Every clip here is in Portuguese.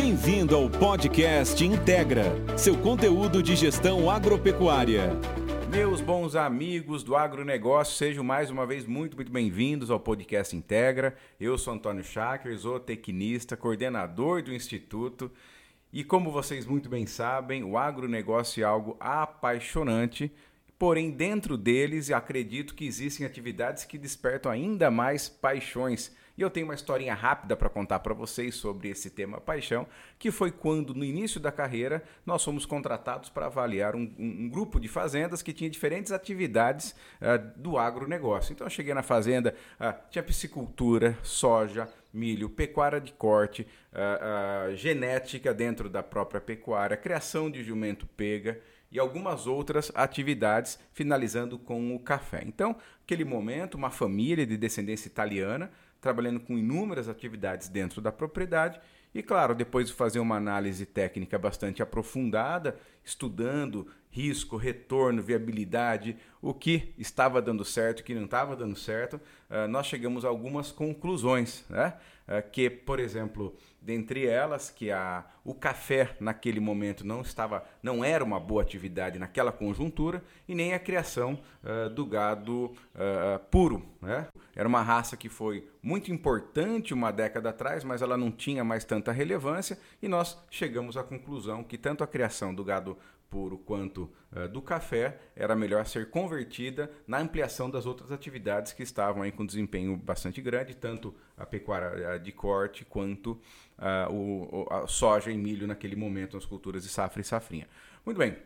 Bem-vindo ao podcast Integra, seu conteúdo de gestão agropecuária. Meus bons amigos do agronegócio, sejam mais uma vez muito, muito bem-vindos ao podcast Integra. Eu sou Antônio Schacker, zootecnista, coordenador do Instituto. E como vocês muito bem sabem, o agronegócio é algo apaixonante, porém dentro deles acredito que existem atividades que despertam ainda mais paixões. E eu tenho uma historinha rápida para contar para vocês sobre esse tema paixão, que foi quando, no início da carreira, nós fomos contratados para avaliar um, um, um, grupo de fazendas que tinha diferentes atividades uh, do agronegócio. Então, eu cheguei na fazenda, uh, tinha piscicultura, soja, milho, pecuária de corte, uh, genética dentro da própria pecuária, criação de jumento pega e algumas outras atividades, finalizando com o café. Então, aquele momento, uma família de descendência italiana trabalhando com inúmeras atividades dentro da propriedade e, claro, depois de fazer uma análise técnica bastante aprofundada, estudando risco, retorno, viabilidade, o que estava dando certo, o que não estava dando certo, uh, nós chegamos a algumas conclusões, né? Uh, que, por exemplo, dentre elas, que a, o café naquele momento não estava, não era uma boa atividade naquela conjuntura, e nem a criação uh, do gado puro, né? Era uma raça que foi muito importante uma década atrás, mas ela não tinha mais tanta relevância, e nós chegamos à conclusão que tanto a criação do gado puro quanto uh, do café era melhor ser convertida na ampliação das outras atividades que estavam aí com desempenho bastante grande, tanto a pecuária de corte quanto uh, o, a soja milho naquele momento, as culturas de safra e safrinha. Muito bem,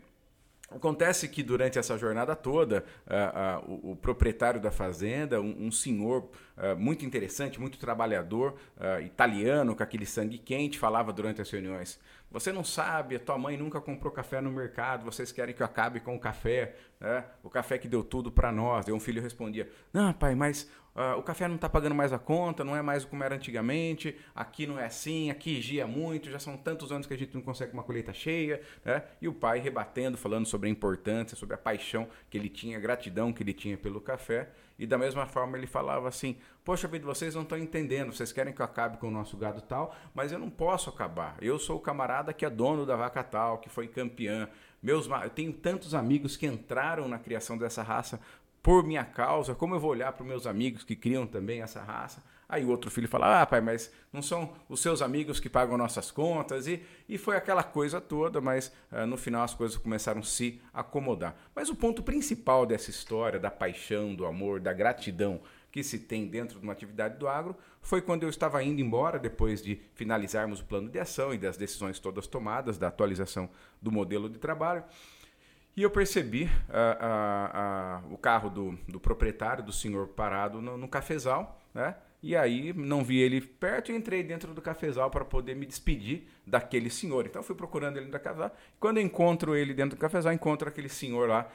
Acontece que durante essa jornada toda, uh, uh, o, o, proprietário da fazenda, um, um senhor uh, muito interessante, muito trabalhador, italiano, com aquele sangue quente, falava durante as reuniões: Você não sabe, a tua mãe nunca comprou café no mercado, vocês querem que eu acabe com o café, né? o café que deu tudo para nós. E um filho respondia: Não, pai, mas Uh, o café não está pagando mais a conta, não é mais como era antigamente, aqui não é assim, aqui gia muito, já são tantos anos que a gente não consegue uma colheita cheia, né? E o pai rebatendo, falando sobre a importância, sobre a paixão que ele tinha, a gratidão que ele tinha pelo café. E da mesma forma ele falava assim: Poxa vida, vocês não estão entendendo, vocês querem que eu acabe com o nosso gado tal, mas eu não posso acabar. Eu sou o camarada que é dono da vaca tal, que foi campeã. Meus, eu tenho tantos amigos que entraram na criação dessa raça por minha causa, como eu vou olhar para os meus amigos que criam também essa raça? Aí o outro filho fala: Ah, pai, mas não são os seus amigos que pagam nossas contas? E, e foi aquela coisa toda, mas uh, no final as coisas começaram a se acomodar. Mas o ponto principal dessa história, da paixão, do amor, da gratidão que se tem dentro de uma atividade do agro, foi quando eu estava indo embora, depois de finalizarmos o plano de ação e das decisões todas tomadas, da atualização do modelo de trabalho. E eu percebi uh, uh, uh, o carro do, do, proprietário, do senhor, parado no, no, cafezal, né? E aí não vi ele perto e entrei dentro do cafezal para poder me despedir daquele senhor. Então fui procurando ele no cafezal. Quando encontro ele dentro do cafezal, encontro aquele senhor lá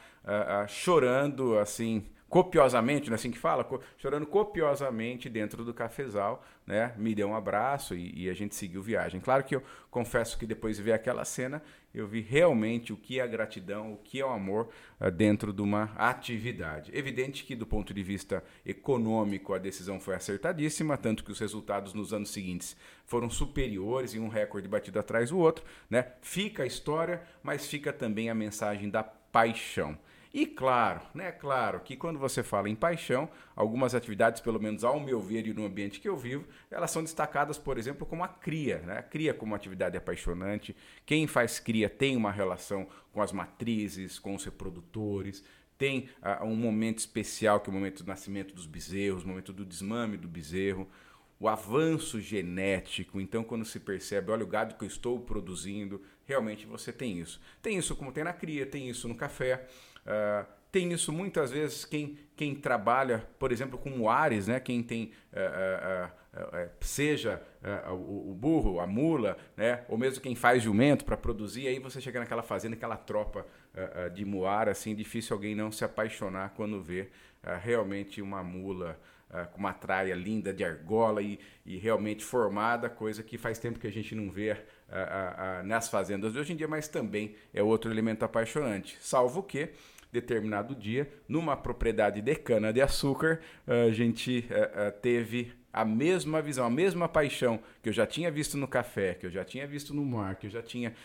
chorando, assim, copiosamente, não é assim que fala? Co chorando copiosamente dentro do cafezal, né? Me deu um abraço e, e, a gente seguiu viagem. Claro que eu confesso que depois de ver aquela cena, eu vi realmente o que é a gratidão, o que é o amor uh, dentro de uma atividade. Evidente que do ponto de vista econômico a decisão foi acertadíssima, tanto que os resultados nos anos seguintes foram superiores e um recorde batido atrás do outro, né? Fica a história, mas fica também a mensagem da paixão. E claro, né, claro que quando você fala em paixão, algumas atividades, pelo menos ao meu ver e no ambiente que eu vivo, elas são destacadas, por exemplo, como a cria. Né? A cria como atividade apaixonante. Quem faz cria tem uma relação com as matrizes, com os reprodutores, tem uh, um momento especial que é o momento do nascimento dos bezerros, o momento do desmame do bezerro, o avanço genético. Então, quando se percebe, olha o gado que eu estou produzindo, realmente você tem isso. Tem isso como tem na cria, tem isso no café. Uh, tem isso muitas vezes quem, quem trabalha, por exemplo, com Ares, né? quem tem, uh, uh, seja o, o, burro, a mula, né? ou mesmo quem faz jumento para produzir, aí você chega naquela fazenda, aquela tropa de muar, assim, difícil alguém não se apaixonar quando vê realmente uma mula com uma traia linda de argola e, e, realmente formada, coisa que faz tempo que a gente não vê nas fazendas de hoje em dia, mas também é outro elemento apaixonante. Salvo que determinado dia, numa propriedade de cana-de-açúcar, a gente teve a mesma visão, a mesma paixão que eu já tinha visto no café, que eu já tinha visto no mar, que eu já tinha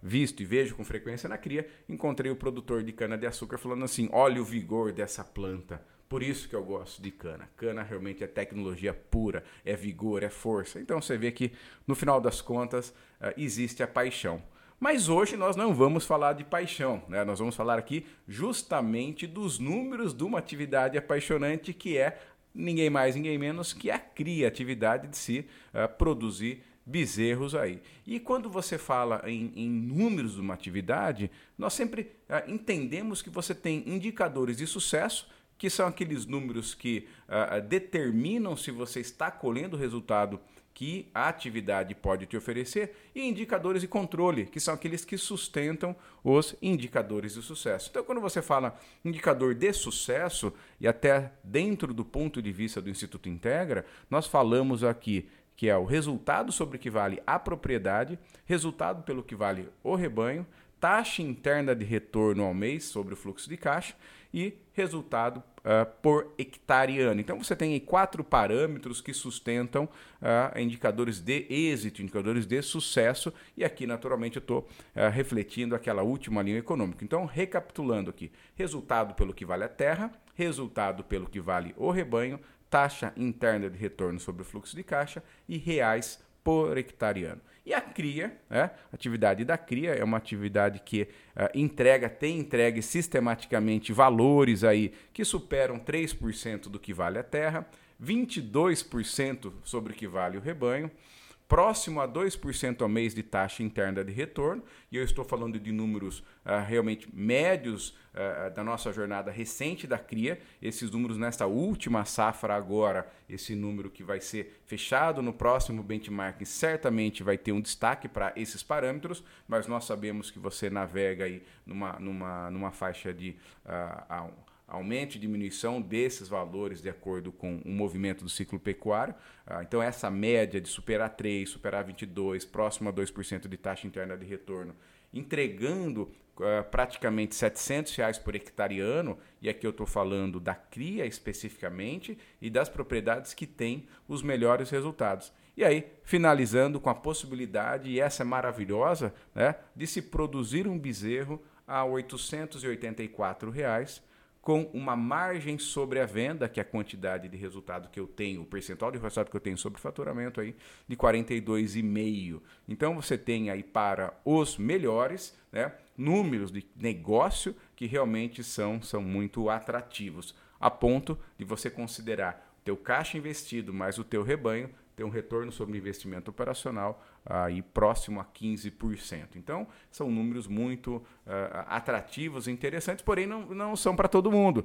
visto e vejo com frequência na cria, encontrei o produtor de cana-de-açúcar falando assim: olha o vigor dessa planta. Por isso que eu gosto de cana. Cana realmente é tecnologia pura, é vigor, é força. Então você vê que no final das contas existe a paixão. Mas hoje nós não vamos falar de paixão, né? nós vamos falar aqui justamente dos números de uma atividade apaixonante que é ninguém mais, ninguém menos que a criatividade de se uh, produzir bezerros aí. E quando você fala em, em, números de uma atividade, nós sempre uh, entendemos que você tem indicadores de sucesso, que são aqueles números que uh, determinam se você está colhendo o resultado que a atividade pode te oferecer, e indicadores de controle, que são aqueles que sustentam os indicadores de sucesso. Então, quando você fala indicador de sucesso, e até dentro do ponto de vista do Instituto Integra, nós falamos aqui que é o resultado sobre o que vale a propriedade, resultado pelo que vale o rebanho, taxa interna de retorno ao mês sobre o fluxo de caixa e resultado uh, por hectare ano. Então você tem aí quatro parâmetros que sustentam uh, indicadores de êxito, indicadores de sucesso, e aqui naturalmente eu estou uh, refletindo aquela última linha econômica. Então, recapitulando aqui: resultado pelo que vale a terra, resultado pelo que vale o rebanho, taxa interna de retorno sobre o fluxo de caixa e reais por hectare ano. E a cria, né? a atividade da cria é uma atividade que uh, entrega, tem entregue sistematicamente valores aí que superam 3% do que vale a terra, 22% sobre o que vale o rebanho, próximo a 2% ao mês de taxa interna de retorno, e eu estou falando de números uh, realmente médios uh, da nossa jornada recente da CRIA, esses números nesta última safra agora, esse número que vai ser fechado no próximo benchmarking, certamente vai ter um destaque para esses parâmetros, mas nós sabemos que você navega aí numa, numa, numa faixa de uh, aumento e diminuição desses valores de acordo com o movimento do ciclo pecuário. Ah, então, essa média de superar 3, superar 22, próximo a 2% de taxa interna de retorno, entregando uh, praticamente 700 reais por hectare ano, e aqui eu estou falando da cria especificamente e das propriedades que têm os melhores resultados. E aí, finalizando com a possibilidade, e essa é maravilhosa, né, de se produzir um bezerro a 884 reais, com uma margem sobre a venda, que é a quantidade de resultado que eu tenho, o percentual de resultado que eu tenho sobre o faturamento aí, de 42,5. Então você tem aí para os melhores, né, números de negócio que realmente são, são muito atrativos, a ponto de você considerar o teu caixa investido mais o teu rebanho ter um retorno sobre investimento operacional aí próximo a 15%. Então, são números muito uh, atrativos e interessantes, porém não, não são para todo mundo.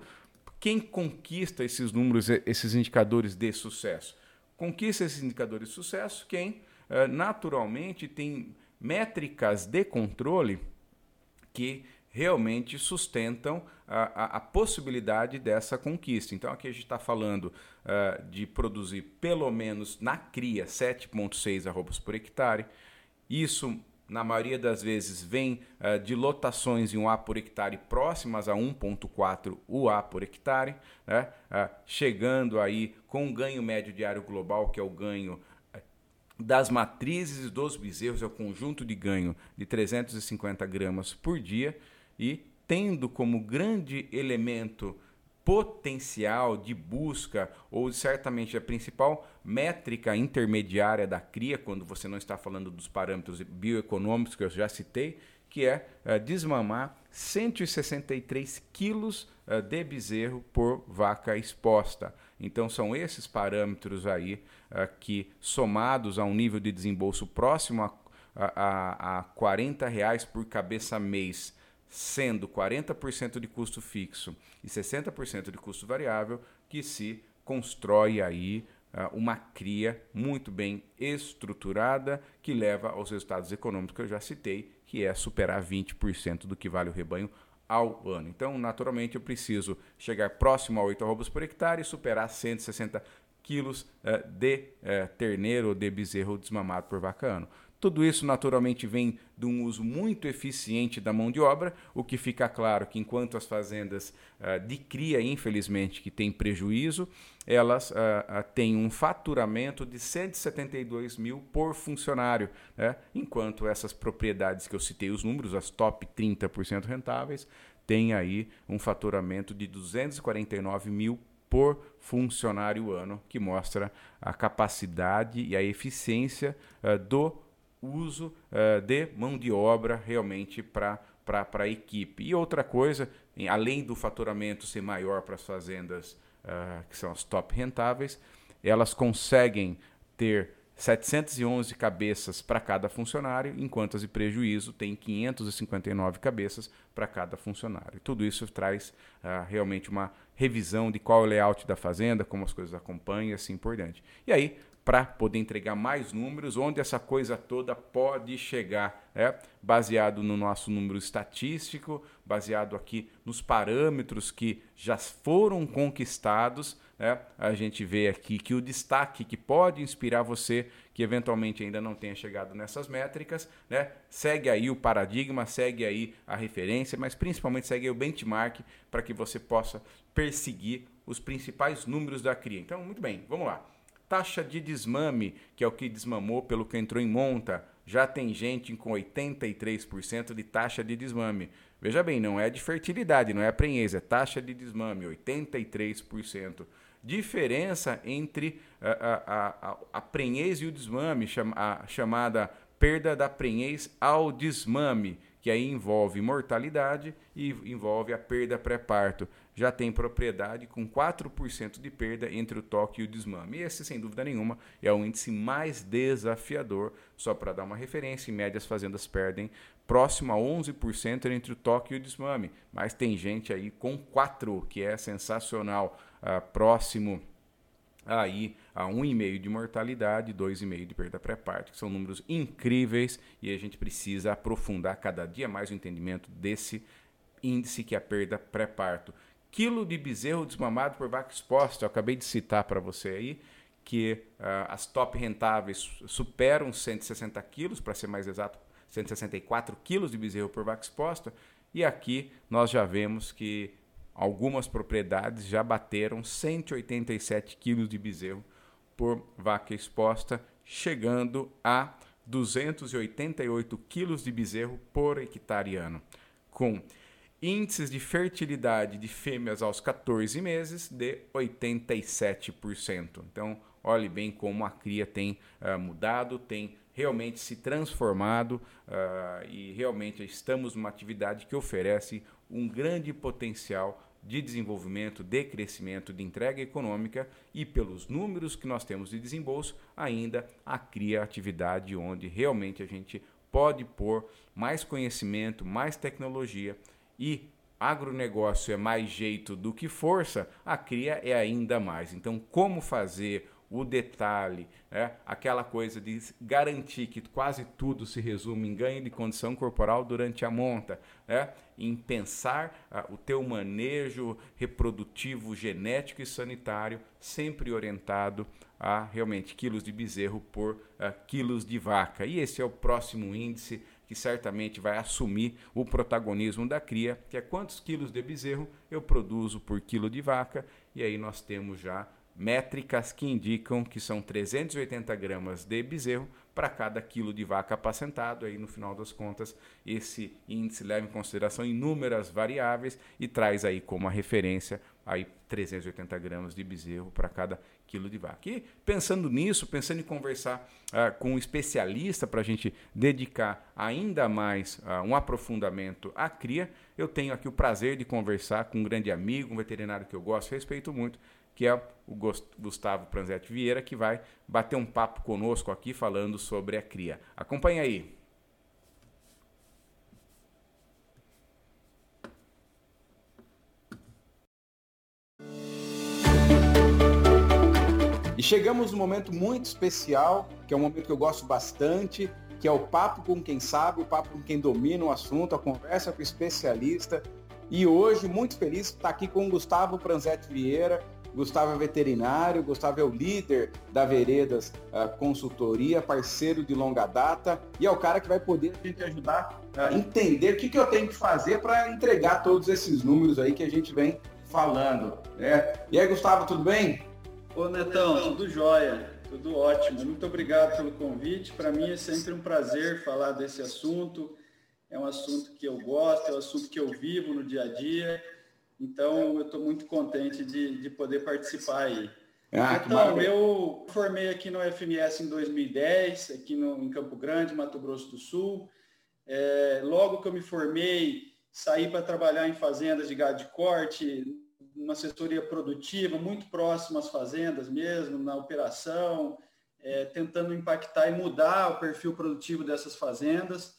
Quem conquista esses números, esses indicadores de sucesso? Conquista esses indicadores de sucesso quem uh, naturalmente tem métricas de controle que realmente sustentam a, a, a, possibilidade dessa conquista. Então, aqui a gente está falando uh, de produzir pelo menos na cria 7,6 arrobas por hectare. Isso, na maioria das vezes, vem uh, de lotações em UA por hectare próximas a 1,4 UA por hectare, né? uh, chegando aí com um ganho médio diário global, que é o ganho das matrizes dos bezerros, é o conjunto de ganho de 350 gramas por dia e tendo como grande elemento potencial de busca ou certamente a principal métrica intermediária da cria quando você não está falando dos parâmetros bioeconômicos que eu já citei, que é uh, desmamar 163 quilos uh, de bezerro por vaca exposta. Então são esses parâmetros aí uh, que somados a um nível de desembolso próximo a, a, a 40 reais por cabeça mês sendo 40% de custo fixo e 60% de custo variável, que se constrói aí uh, uma cria muito bem estruturada que leva aos resultados econômicos que eu já citei, que é superar 20% do que vale o rebanho ao ano. Então, naturalmente, eu preciso chegar próximo a 8 arrobas por hectare e superar 160 quilos uh, de uh, terneiro ou de bezerro desmamado por vaca ano. Tudo isso naturalmente vem de um uso muito eficiente da mão de obra, o que fica claro que enquanto as fazendas uh, de cria, infelizmente, que têm prejuízo, elas uh, uh, têm um faturamento de 172 mil por funcionário, né? enquanto essas propriedades que eu citei os números, as top 30% rentáveis, têm aí um faturamento de 249 mil por funcionário ano, que mostra a capacidade e a eficiência do uso uh, de mão de obra realmente para a equipe. E outra coisa, além do faturamento ser maior para as fazendas uh, que são as top rentáveis, elas conseguem ter 711 cabeças para cada funcionário, enquanto as de prejuízo têm 559 cabeças para cada funcionário. Tudo isso traz uh, realmente uma revisão de qual é o layout da fazenda, como as coisas acompanham e assim por diante. E aí, para poder entregar mais números, onde essa coisa toda pode chegar, né? baseado no nosso número estatístico, baseado aqui nos parâmetros que já foram conquistados. Né? A gente vê aqui que o destaque que pode inspirar você, que eventualmente ainda não tenha chegado nessas métricas, né? segue aí o paradigma, segue aí a referência, mas principalmente segue o benchmark para que você possa perseguir os principais números da CRIA. Então, muito bem, vamos lá. Taxa de desmame, que é o que desmamou pelo que entrou em monta, já tem gente com 83% de taxa de desmame. Veja bem, não é de fertilidade, não é a é taxa de desmame, 83%. Diferença entre a, a, a, a prenhez e o desmame, a chamada perda da prenhez ao desmame, que aí envolve mortalidade e envolve a perda pré-parto já tem propriedade com 4% de perda entre o toque e o desmame. E esse, sem dúvida nenhuma, é o índice mais desafiador. Só para dar uma referência, em média as fazendas perdem próximo a 11% entre o toque e o desmame. Mas tem gente aí com 4, que é sensacional, uh, próximo aí a 1,5 de mortalidade, 2,5 de perda pré-parto, que são números incríveis e a gente precisa aprofundar cada dia mais o entendimento desse índice que é a perda pré-parto quilo de bezerro desmamado por vaca exposta. Eu acabei de citar para você aí que uh, as top rentáveis superam 160 quilos, para ser mais exato, 164 quilos de bezerro por vaca exposta. E aqui nós já vemos que algumas propriedades já bateram 187 quilos de bezerro por vaca exposta, chegando a 288 quilos de bezerro por hectare ano. Com índices de fertilidade de fêmeas aos 14 meses de 87%. Então, olhe bem como a cria tem uh, mudado, tem realmente se transformado uh, e realmente estamos numa atividade que oferece um grande potencial de desenvolvimento, de crescimento, de entrega econômica e pelos números que nós temos de desembolso, ainda a cria atividade onde realmente a gente pode pôr mais conhecimento, mais tecnologia e agronegócio é mais jeito do que força, a cria é ainda mais. Então, como fazer o detalhe, né? aquela coisa de garantir que quase tudo se resume em ganho de condição corporal durante a monta, né? em pensar uh, o teu manejo reprodutivo, genético e sanitário, sempre orientado a realmente quilos de bezerro por uh, quilos de vaca. E esse é o próximo índice que certamente vai assumir o protagonismo da cria, que é quantos quilos de bezerro eu produzo por quilo de vaca, e aí nós temos já métricas que indicam que são 380 gramas de bezerro para cada quilo de vaca apacentado. Aí, no final das contas, esse índice leva em consideração inúmeras variáveis e traz aí como a referência aí 380 gramas de bezerro para cada quilo de vaca. E pensando nisso, pensando em conversar uh, com um especialista para a gente dedicar ainda mais uh, um aprofundamento à cria, eu tenho aqui o prazer de conversar com um grande amigo, um veterinário que eu gosto, respeito muito, que é o Gustavo Pranzetti Vieira, que vai bater um papo conosco aqui falando sobre a cria. Acompanhe aí. E chegamos num momento muito especial, que é um momento que eu gosto bastante, que é o papo com quem sabe, o papo com quem domina o assunto, a conversa com o especialista. E hoje, muito feliz, estar aqui com o Gustavo Pranzetti Vieira, Gustavo é veterinário, Gustavo é o líder da Veredas uh, Consultoria, parceiro de longa data e é o cara que vai poder a gente ajudar a entender o que, que eu tenho que fazer para entregar todos esses números aí que a gente vem falando. Né? E aí, Gustavo, tudo bem? Ô Netão, tudo jóia, tudo ótimo. Muito obrigado pelo convite. Para mim é sempre um prazer falar desse assunto. É um assunto que eu gosto, é um assunto que eu vivo no dia a dia. Então, eu estou muito contente de, de poder participar aí. Ah, então, eu formei aqui no FMS em 2010, aqui no, em Campo Grande, Mato Grosso do Sul. É, logo que eu me formei, saí para trabalhar em fazendas de gado de corte, uma assessoria produtiva muito próxima às fazendas mesmo, na operação, é, tentando impactar e mudar o perfil produtivo dessas fazendas.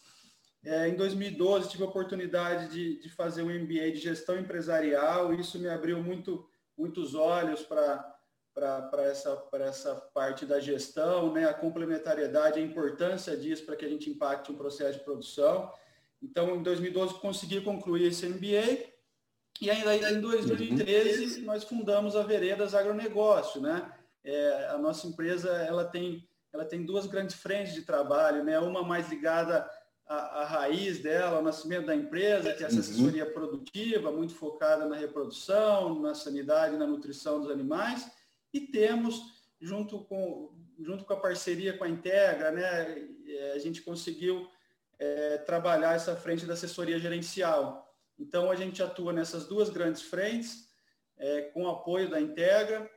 É, em 2012 tive a oportunidade de, de fazer um MBA de gestão empresarial e isso me abriu muito, muitos olhos para para essa, essa parte da gestão, né, a complementariedade, a importância disso para que a gente impacte um processo de produção. Então, em 2012, consegui concluir esse MBA e ainda em 2013 nós fundamos a Veredas Agronegócio, né? É, a nossa empresa ela tem ela tem duas grandes frentes de trabalho, né? Uma mais ligada à, à raiz dela, ao nascimento da empresa, que é essa uhum. assessoria produtiva, muito focada na reprodução, na sanidade, na nutrição dos animais, e temos junto com junto com a parceria com a Integra, né? É, a gente conseguiu é, trabalhar essa frente da assessoria gerencial. Então, a gente atua nessas duas grandes frentes, é, com apoio da Integra.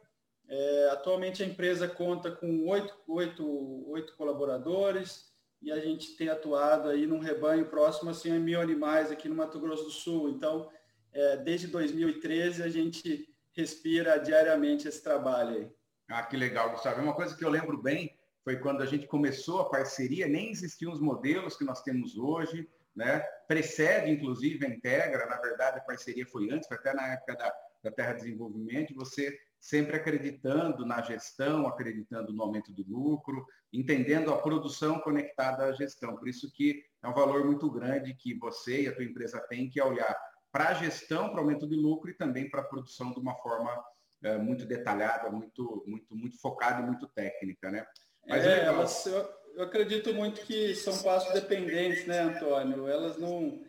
É, atualmente, a empresa conta com oito, oito, oito colaboradores e a gente tem atuado aí num rebanho próximo a mil animais aqui no Mato Grosso do Sul. Então, é, desde 2013, a gente respira diariamente esse trabalho aí. Ah, que legal, Gustavo. Uma coisa que eu lembro bem foi quando a gente começou a parceria, nem existiam os modelos que nós temos hoje né? Precede, inclusive, a Integra, na verdade, a parceria foi antes, foi até na época da, da Terra Desenvolvimento, você sempre acreditando na gestão, acreditando no aumento do lucro, entendendo a produção conectada à gestão. Por isso que é um valor muito grande que você e a tua empresa têm que olhar para a gestão, para o aumento de lucro e também para a produção de uma forma é, muito detalhada, muito, muito, muito focada e muito técnica, né? Mas é, elas, eu acredito muito que são passos dependentes, né, Antônio? Elas não,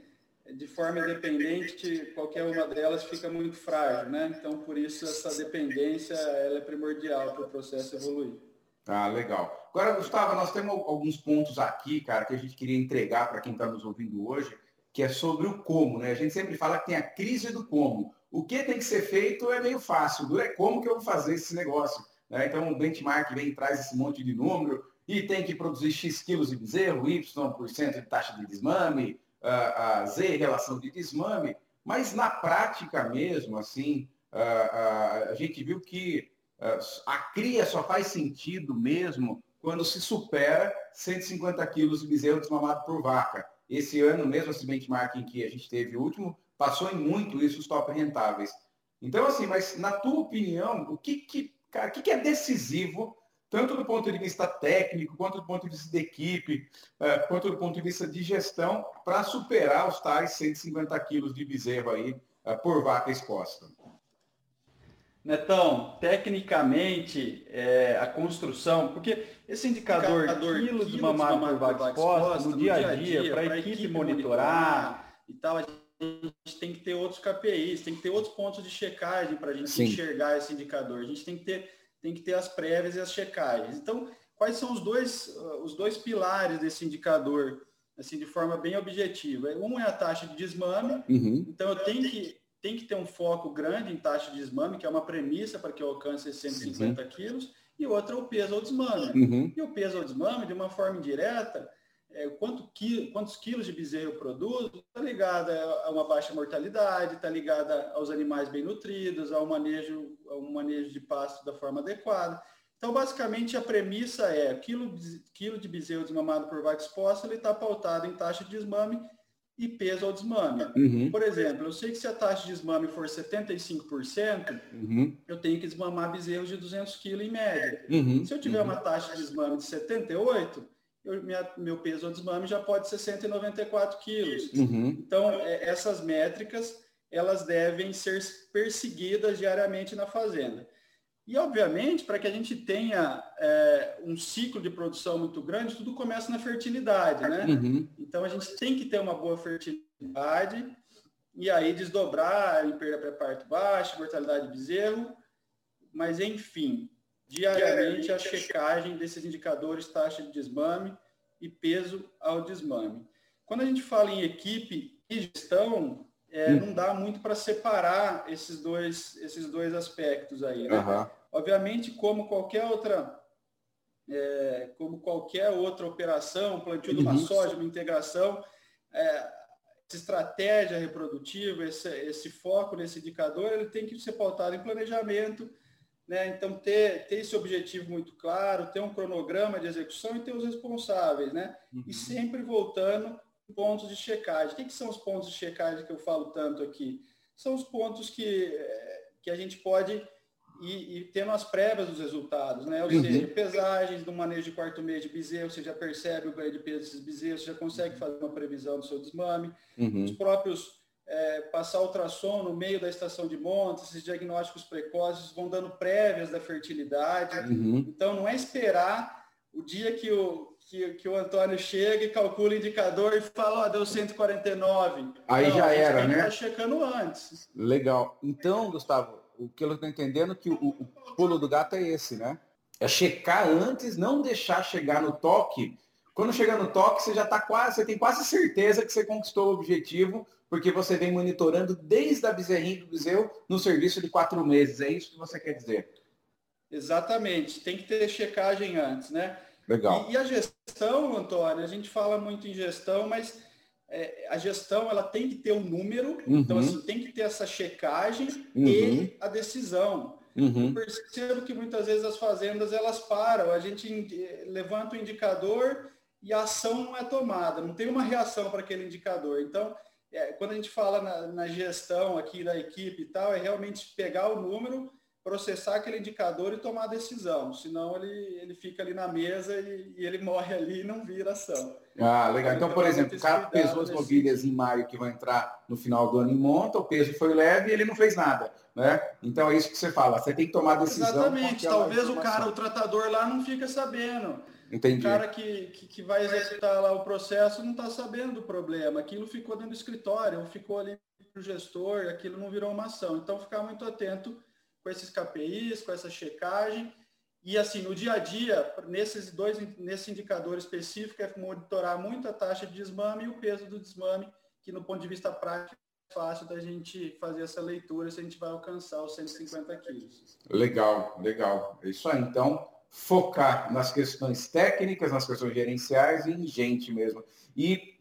de forma independente, qualquer uma delas fica muito frágil, né? Então, por isso, essa dependência ela é primordial para o processo evoluir. Ah, legal. Agora, Gustavo, nós temos alguns pontos aqui, cara, que a gente queria entregar para quem está nos ouvindo hoje, que é sobre o como, né? A gente sempre fala que tem a crise do como. O que tem que ser feito é meio fácil, é como que eu vou fazer esse negócio. Né? Então, o benchmark vem traz esse monte de número, e tem que produzir X quilos de bezerro, Y% por cento de taxa de desmame, a, a Z relação de desmame, mas na prática mesmo, assim, a, a, gente viu que a cria só faz sentido mesmo quando se supera 150 quilos de bezerro desmamado por vaca. Esse ano, mesmo esse benchmark em que a gente teve o último, passou em muito isso os top rentáveis. Então, assim, mas na tua opinião, o que, que, cara, o que, que é decisivo tanto do ponto de vista técnico, quanto do ponto de vista de equipe, é, quanto do ponto de vista de gestão, para superar os tais 150 quilos de bezerro aí é, por vaca exposta. Netão, tecnicamente, é, a construção, porque esse indicador, indicador quilos de mamado por vaca exposta, no dia a dia, para a equipe monitorar e tal, a gente tem que ter outros KPIs, tem que ter outros pontos de checagem para a gente Sim. enxergar esse indicador. A gente tem que ter tem que ter as prévias e as checagens. Então, quais são os dois, uh, os dois pilares desse indicador, assim, de forma bem objetiva? Um é a taxa de desmame, uhum. então eu tenho que, tenho que ter um foco grande em taxa de desmame, que é uma premissa para que eu alcance esses 150 uhum. quilos, e outra é o peso ao desmame. Uhum. E o peso ao desmame, de uma forma indireta, é, quanto quantos quilos de bezerro eu produzo, está ligada a uma baixa mortalidade, está ligada aos animais bem nutridos, ao manejo, ao manejo de pasto da forma adequada. Então, basicamente, a premissa é quilo, quilo de bezerro desmamado por vaca exposta, ele está pautado em taxa de desmame e peso ao desmame. Uhum. Por exemplo, eu sei que se a taxa de desmame for 75%, uhum. eu tenho que desmamar bezerros de 200 kg em média. Uhum. Se eu tiver uma taxa de desmame de 78%, eu, minha, meu peso ao desmame já pode ser 194 quilos. Uhum. Então, é, essas métricas, elas devem ser perseguidas diariamente na fazenda. E, obviamente, para que a gente tenha é, um ciclo de produção muito grande, tudo começa na fertilidade, né? Uhum. Então, a gente tem que ter uma boa fertilidade e aí desdobrar em perda pré-parto baixa, mortalidade de bezerro, mas, enfim, diariamente a checagem desses indicadores, taxa de desmame e peso ao desmame. Quando a gente fala em equipe e gestão, é, hum. não dá muito para separar esses dois, esses dois aspectos aí. Né? Uhum. Obviamente, como qualquer outra é, como qualquer outra operação, plantio de uma uhum. soja, uma integração, é, essa estratégia reprodutiva, esse, esse foco nesse indicador, ele tem que ser pautado em planejamento, né? Então, ter, ter esse objetivo muito claro, ter um cronograma de execução e ter os responsáveis, né? Uhum. E sempre voltando pontos de checagem. O que, que, são os pontos de checagem que eu falo tanto aqui? São os pontos que, eh, que a gente pode ir, ir tendo as prévias dos resultados, né? Ou uhum. seja, pesagens do manejo de quarto mês de bezerro, você já percebe o ganho de peso desses bezerros, você já consegue fazer uma previsão do seu desmame. Uhum. Os próprios é, passar ultrassom no meio da estação de monta, esses diagnósticos precoces vão dando prévias da fertilidade. Uhum. Então, não é esperar o dia que o, que, que o Antônio chega e calcula o indicador e fala, ó, oh, deu 149. Aí não, já era, né? Tá checando antes. Legal. Então, Gustavo, o que eu estou entendendo é que o, o pulo do gato é esse, né? É checar antes, não deixar chegar no toque. Quando chegar no toque, você já está quase, você tem quase certeza que você conquistou o objetivo, porque você vem monitorando desde a bezerrinha do bezerro no serviço de quatro meses. É isso que você quer dizer? Exatamente. Tem que ter checagem antes, né? Legal. E, e a gestão, Antônio, a gente fala muito em gestão, mas é, a gestão ela tem que ter um número, uhum. então assim, tem que ter essa checagem uhum. e a decisão. Uhum. Eu percebo que muitas vezes as fazendas elas param, a gente levanta o indicador e a ação não é tomada, não tem uma reação para aquele indicador. Então, é, quando a gente fala na, na, gestão aqui da equipe e tal, é realmente pegar o número processar aquele indicador e tomar a decisão, senão ele, ele fica ali na mesa e, e ele morre ali e não vira ação. Ah, legal. Então, por exemplo, o cara pesou as mobilhas em maio que vão entrar no final do ano em monta, o peso foi leve e ele não fez nada, né? Então é isso que você fala, você tem que tomar a decisão. Exatamente, talvez o cara, o tratador lá não fica sabendo. Entendi. O cara que, que, que vai executar lá o processo não está sabendo do problema. Aquilo ficou dentro do escritório, ou ficou ali para o gestor, aquilo não virou uma ação. Então, ficar muito atento com esses KPIs, com essa checagem. E assim, no dia a dia, nesses dois nesse indicador específico, é monitorar muito a taxa de desmame e o peso do desmame, que no ponto de vista prático é fácil da gente fazer essa leitura se a gente vai alcançar os 150 quilos. Legal, legal. É isso aí. Então, focar nas questões técnicas, nas questões gerenciais e em gente mesmo. E,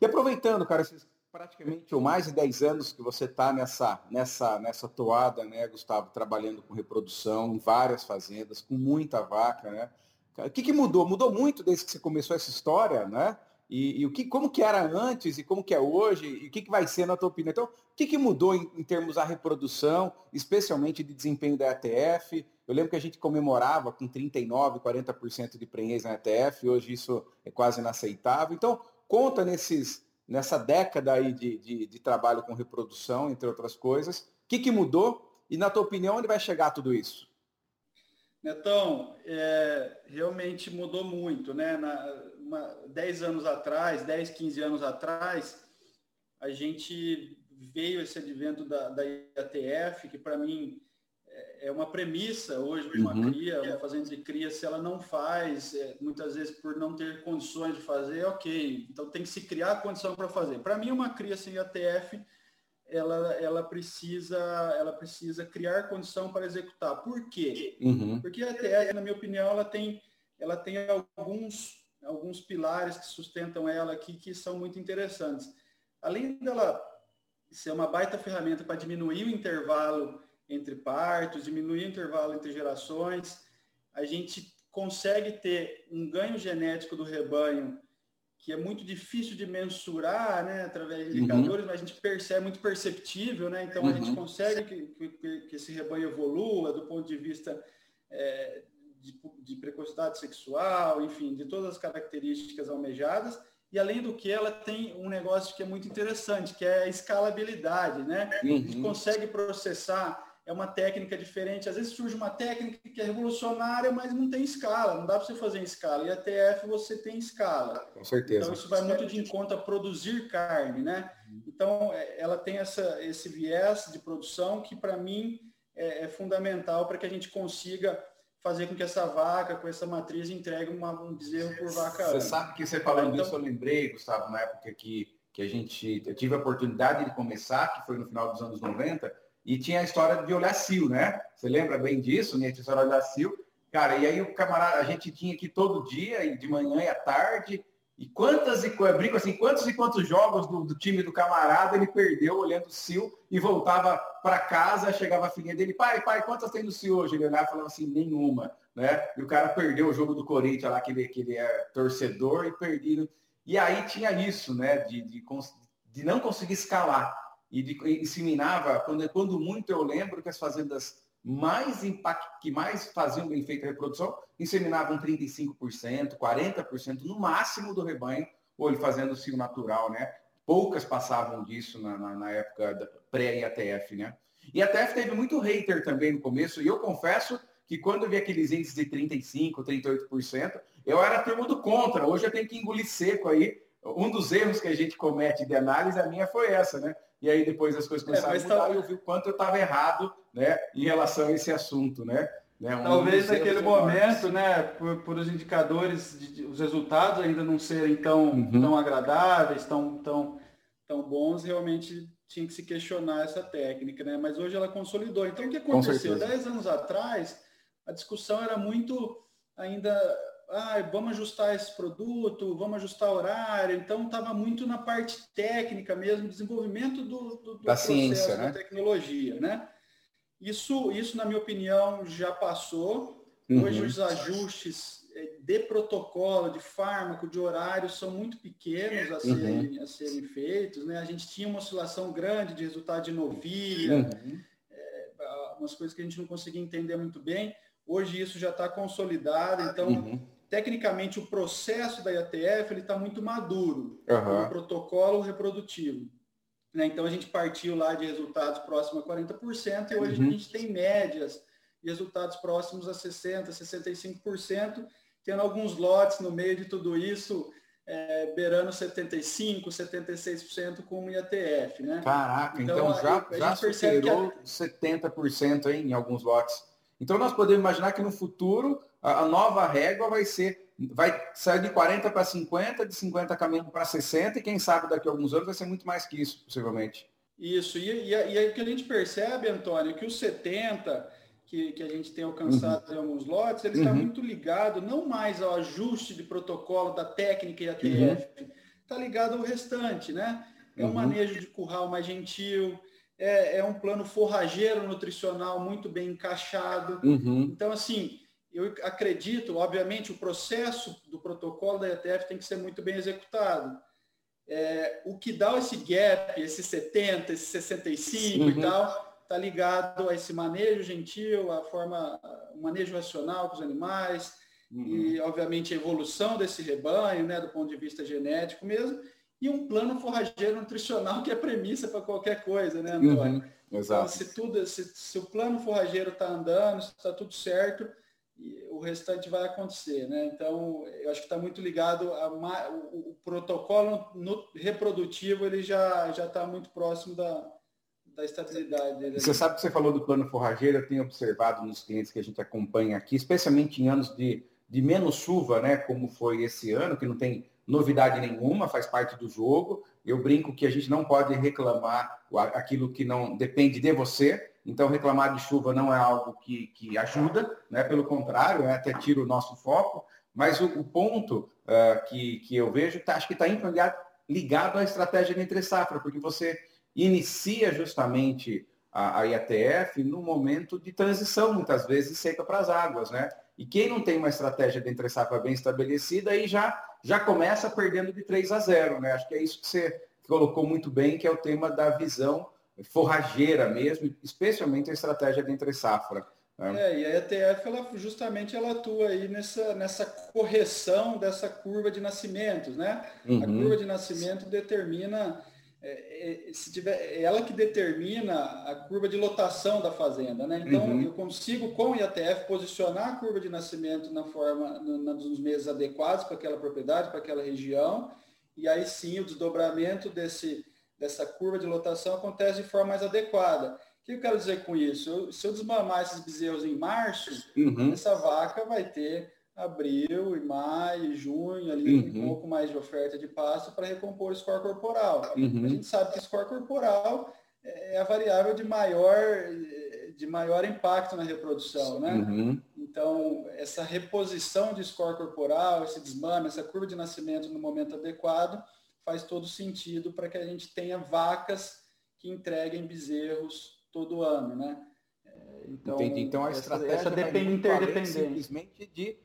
e aproveitando, cara, esses praticamente ou mais de 10 anos que você está nessa, nessa, nessa toada, né, Gustavo, trabalhando com reprodução em várias fazendas, com muita vaca, né? O que, que mudou? Mudou muito desde que você começou essa história, né? E, e, o que, como que era antes e como que é hoje e o que, que vai ser na tua opinião? Então, o que, que mudou em, em termos da reprodução, especialmente de desempenho da ETF? Eu lembro que a gente comemorava com 39, 40% de prenhez na ETF, hoje isso é quase inaceitável. Então, conta nesses, nessa década aí de, de, de, trabalho com reprodução, entre outras coisas. O que, que mudou? E, na tua opinião, onde vai chegar tudo isso? Netão, é, realmente mudou muito. Né? Na, uma, 10 anos atrás, 10, 15 anos atrás, a gente veio esse advento da, da que para mim é uma premissa hoje de uma uhum. cria, uma fazenda de cria, se ela não faz, é, muitas vezes por não ter condições de fazer, ok. Então tem que se criar a condição para fazer. Para mim, uma cria sem ATF, ela, ela, precisa, ela precisa criar condição para executar. Por quê? Uhum. Porque a ATF, na minha opinião, ela tem, ela tem alguns, alguns pilares que sustentam ela aqui que são muito interessantes. Além dela ser uma baita ferramenta para diminuir o intervalo entre partos, diminuir o intervalo entre gerações, a gente consegue ter um ganho genético do rebanho que é muito difícil de mensurar, né, através de uhum. indicadores, uhum. mas a gente percebe, é muito perceptível, né, então uhum. a gente uhum. consegue que, que, que, esse rebanho evolua do ponto de vista é, de, de precocidade sexual, enfim, de todas as características almejadas, e além do que ela tem um negócio que é muito interessante, que é a escalabilidade, né? Uhum. A gente uhum. consegue processar é uma técnica diferente. Às vezes surge uma técnica que é revolucionária, mas não tem escala, não dá para você fazer em escala. E a TF você tem escala. Com certeza. Então isso vai muito de encontro a produzir carne, né? Então é, ela tem essa, esse viés de produção que para mim é, é fundamental para que a gente consiga fazer com que essa vaca, com essa matriz, entregue uma, um bezerro por vaca. Você sabe que você falando então, isso, eu lembrei, Gustavo, na época que, que a gente eu tive a oportunidade de começar, que foi no final dos anos 90, e tinha a história de olhar cio, né? Você lembra bem disso, né? A história de olhar cio. Cara, e aí o camarada, a gente tinha que todo dia, de manhã e à tarde, e quantas e brinco assim, quantos e quantos jogos do, do time do camarada ele perdeu olhando o Sil e voltava para casa, chegava a filhinha dele, pai, pai, quantas tem no Sil hoje? Ele olhava e falava assim, nenhuma, né? E o cara perdeu o jogo do Corinthians lá, que ele, que ele é torcedor e perdido. E aí tinha isso, né? De, de, de não conseguir escalar. E de, inseminava, quando, quando muito eu lembro que as fazendas mais impact, que mais faziam bem feita a reprodução, inseminavam 35%, 40% no máximo do rebanho, ou ele fazendo o cio natural, né? Poucas passavam disso na, na, na época pré-IATF, né? E a TF teve muito hater também no começo, e eu confesso que quando eu vi aqueles índices de 35%, 38%, eu era turma do contra. Hoje eu tenho que engolir seco aí. Um dos erros que a gente comete de análise, a minha foi essa, né? E aí depois as coisas é, começaram é, a mudar tá... e eu vi o quanto eu estava errado né, em relação a esse assunto, né? né um Talvez naquele momento, né, por, por, os indicadores, de, os resultados ainda não serem tão, uhum. tão agradáveis, tão, tão, tão bons, realmente tinha que se questionar essa técnica, né? Mas hoje ela consolidou. Então o que aconteceu? Dez anos atrás, a discussão era muito ainda ah, vamos ajustar esse produto, vamos ajustar horário. Então, estava muito na parte técnica mesmo, desenvolvimento do, do, do da ciência, né? da tecnologia, né? Isso, isso, na minha opinião, já passou. Uhum. Hoje os ajustes eh, de protocolo, de fármaco, de horário são muito pequenos a serem, uhum. a serem feitos. Né? A gente tinha uma oscilação grande de resultado de novilha, uhum. é, umas coisas que a gente não conseguia entender muito bem. Hoje isso já está consolidado, então uhum. Tecnicamente o processo da IATF ele está muito maduro, uhum. o protocolo reprodutivo. Né? Então a gente partiu lá de resultados próximos a 40% e hoje uhum. a gente tem médias de resultados próximos a 60%, 65%, tendo alguns lotes no meio de tudo isso, é, beirando 75%, 76% como IATF. Né? Caraca, então, então já, já superou a... 70% em alguns lotes. Então nós podemos imaginar que no futuro a, nova régua vai ser vai sair de 40 para 50, de 50 caminhando para 60, e quem sabe daqui a alguns anos vai ser muito mais que isso, possivelmente. Isso, e, e, e aí o que a gente percebe, Antônio, que os 70 que, que a gente tem alcançado uhum. em alguns lotes, ele está uhum. muito ligado não mais ao ajuste de protocolo da técnica e a TF, está uhum. ligado ao restante, né? É um uhum. manejo de curral mais gentil, é, é, um plano forrageiro nutricional muito bem encaixado. Uhum. Então, assim, eu acredito, obviamente, o processo do protocolo da ETF tem que ser muito bem executado. É, o que dá esse gap, esse 70, esse 65 uhum. e tal, está ligado a esse manejo gentil, a forma, o manejo racional com os animais uhum. e, obviamente, a evolução desse rebanho, né, do ponto de vista genético mesmo, e um plano forrageiro nutricional que é premissa para qualquer coisa, né, Antônio? Uhum. Exato. Então, se, tudo, se, se o plano forrageiro está andando, se está tudo certo, o restante vai acontecer, né? Então, eu acho que está muito ligado a o, o, protocolo no, reprodutivo, ele já já está muito próximo da, da estabilidade. Você sabe que você falou do plano forrageiro, eu tenho observado nos clientes que a gente acompanha aqui, especialmente em anos de, de menos chuva, né? Como foi esse ano, que não tem novidade nenhuma, faz parte do jogo. Eu brinco que a gente não pode reclamar aquilo que não depende de você, então, reclamar de chuva não é algo que, que ajuda, né? pelo contrário, é até tira o nosso foco. Mas o, o ponto uh, que, que eu vejo, tá, acho que está ligado à estratégia de entre safra, porque você inicia justamente a, a IATF no momento de transição, muitas vezes, seca para as águas. Né? E quem não tem uma estratégia de entre safra bem estabelecida, aí já, já começa perdendo de 3 a 0. Né? Acho que é isso que você colocou muito bem, que é o tema da visão forrageira mesmo, especialmente a estratégia de entre safra. Né? É, e a ETF ela, justamente ela atua aí nessa, nessa correção dessa curva de nascimentos, né? Uhum. A curva de nascimento determina é, é, se tiver, é ela que determina a curva de lotação da fazenda, né? Então uhum. eu consigo com o IATF posicionar a curva de nascimento na forma no, nos meses adequados para aquela propriedade, para aquela região, e aí sim o desdobramento desse dessa curva de lotação acontece de forma mais adequada. O que eu quero dizer com isso? Eu, se eu desmamar esses bezerros em março, uhum. essa vaca vai ter abril e maio, junho, ali uhum. um pouco mais de oferta de pasto para recompor o score corporal. Uhum. A gente sabe que o score corporal é a variável de maior, de maior impacto na reprodução, né? Uhum. Então, essa reposição de score corporal, esse desmame, essa curva de nascimento no momento adequado, faz todo sentido para que a gente tenha vacas que entreguem bezerros todo ano, né? Então, Entendi. Então a estratégia essa, essa depende interdependente. simplesmente de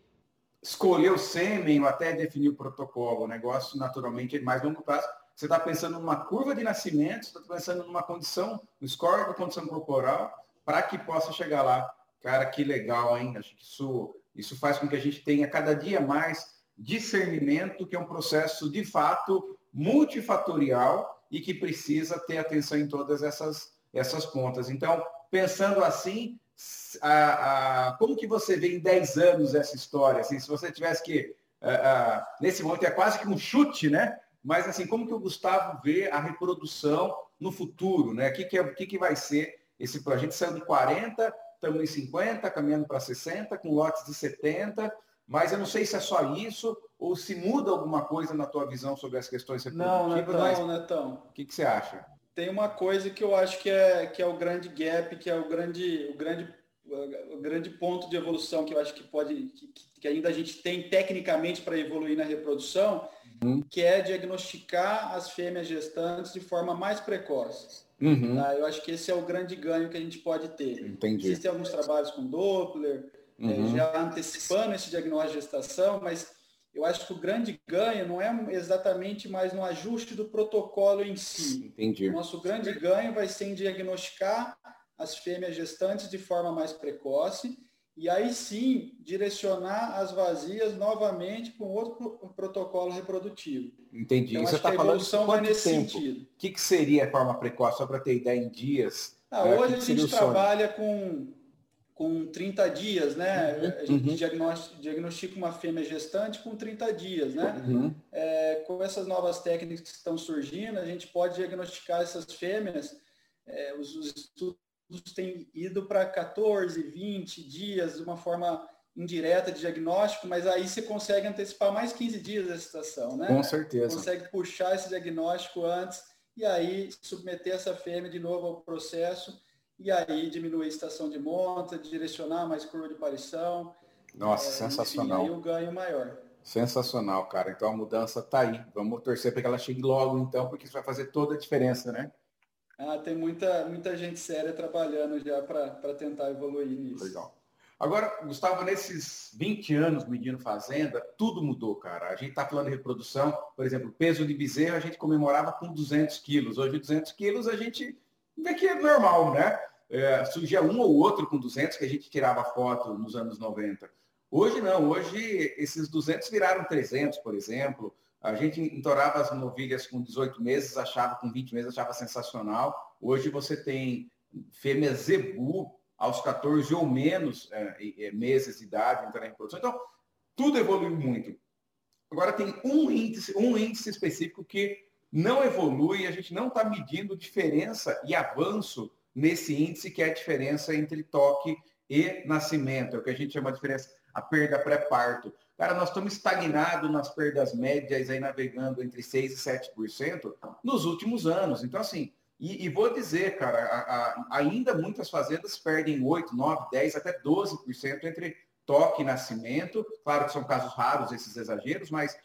escolher o sêmen ou até definir o protocolo. O negócio, naturalmente, é mais longo prazo. Você está pensando numa curva de nascimento, você está pensando numa condição, no score da condição corporal, para que possa chegar lá. Cara, que legal, hein? Acho que isso, isso faz com que a gente tenha cada dia mais discernimento, que é um processo, de fato, multifatorial e que precisa ter atenção em todas essas, essas pontas. Então, pensando assim, a, a, como que você vê em 10 anos essa história? Assim, se você tivesse que, nesse momento é quase que um chute, né? Mas assim, como que o Gustavo vê a reprodução no futuro, né? O que, que, é, que, que vai ser esse projeto? A gente saiu de 40, estamos em 50, caminhando para 60, com lotes de 70, mas eu não sei se é só isso ou se muda alguma coisa na tua visão sobre as questões reprodutivas. Não, Netão, Netão. O que, que você acha? tem uma coisa que eu acho que é, que é o grande gap, que é o grande, o grande, o grande ponto de evolução que eu acho que pode, que, que ainda a gente tem tecnicamente para evoluir na reprodução, uhum. que é diagnosticar as fêmeas gestantes de forma mais precoce. Uhum. Tá? Eu acho que esse é o grande ganho que a gente pode ter. Entendi. Existem alguns trabalhos com Doppler, é, uhum. é, já antecipando esse diagnóstico de gestação, mas eu acho que o grande ganho não é exatamente mais no ajuste do protocolo em si. Entendi. O nosso grande ganho vai ser em diagnosticar as fêmeas gestantes de forma mais precoce e aí sim direcionar as vazias novamente com outro protocolo reprodutivo. Entendi. Então, Você está falando de vai nesse tempo? sentido. O que, que seria a forma precoce, só para ter ideia em dias? Ah, hoje a gente trabalha com com 30 dias, né? Uhum, a gente uhum. diagnostica, diagnostica uma fêmea gestante com 30 dias, né? Uhum. É, com essas novas técnicas que estão surgindo, a gente pode diagnosticar essas fêmeas. É, os, os, estudos têm ido para 14, 20 dias, de uma forma indireta de diagnóstico, mas aí você consegue antecipar mais 15 dias da situação, né? Com certeza. Consegue puxar esse diagnóstico antes e aí submeter essa fêmea de novo ao processo e aí diminuir a estação de monta, direcionar mais curva de aparição. Nossa, é, sensacional. E aí o ganho maior. Sensacional, cara. Então a mudança está aí. Vamos torcer para que ela chegue logo, então, porque isso vai fazer toda a diferença, né? Ah, tem muita, muita gente séria trabalhando já para tentar evoluir nisso. Legal. Agora, Gustavo, nesses 20 anos medindo fazenda, tudo mudou, cara. A gente está falando de reprodução, por exemplo, peso de bezerro a gente comemorava com 200 quilos. Hoje, 200 quilos a gente vê que é normal, né? É, surgia um ou outro com 200 que a gente tirava foto nos anos 90. Hoje não, hoje esses 200 viraram 300, por exemplo. A gente entorava as novilhas com 18 meses, achava com 20 meses, achava sensacional. Hoje você tem fêmeas zebu aos 14 ou menos é, meses de idade entrando em reprodução. Então, tudo evoluiu muito. Agora tem um índice, um índice específico que não evolui, a gente não está medindo diferença e avanço nesse índice, que é a diferença entre toque e nascimento, é o que a gente chama de diferença, a perda pré-parto. Cara, nós estamos estagnados nas perdas médias, aí navegando entre 6% e 7% nos últimos anos. Então, assim, e, e vou dizer, cara, a, a, ainda muitas fazendas perdem 8, 9, 10, até 12% entre toque e nascimento. Claro que são casos raros esses exageros, mas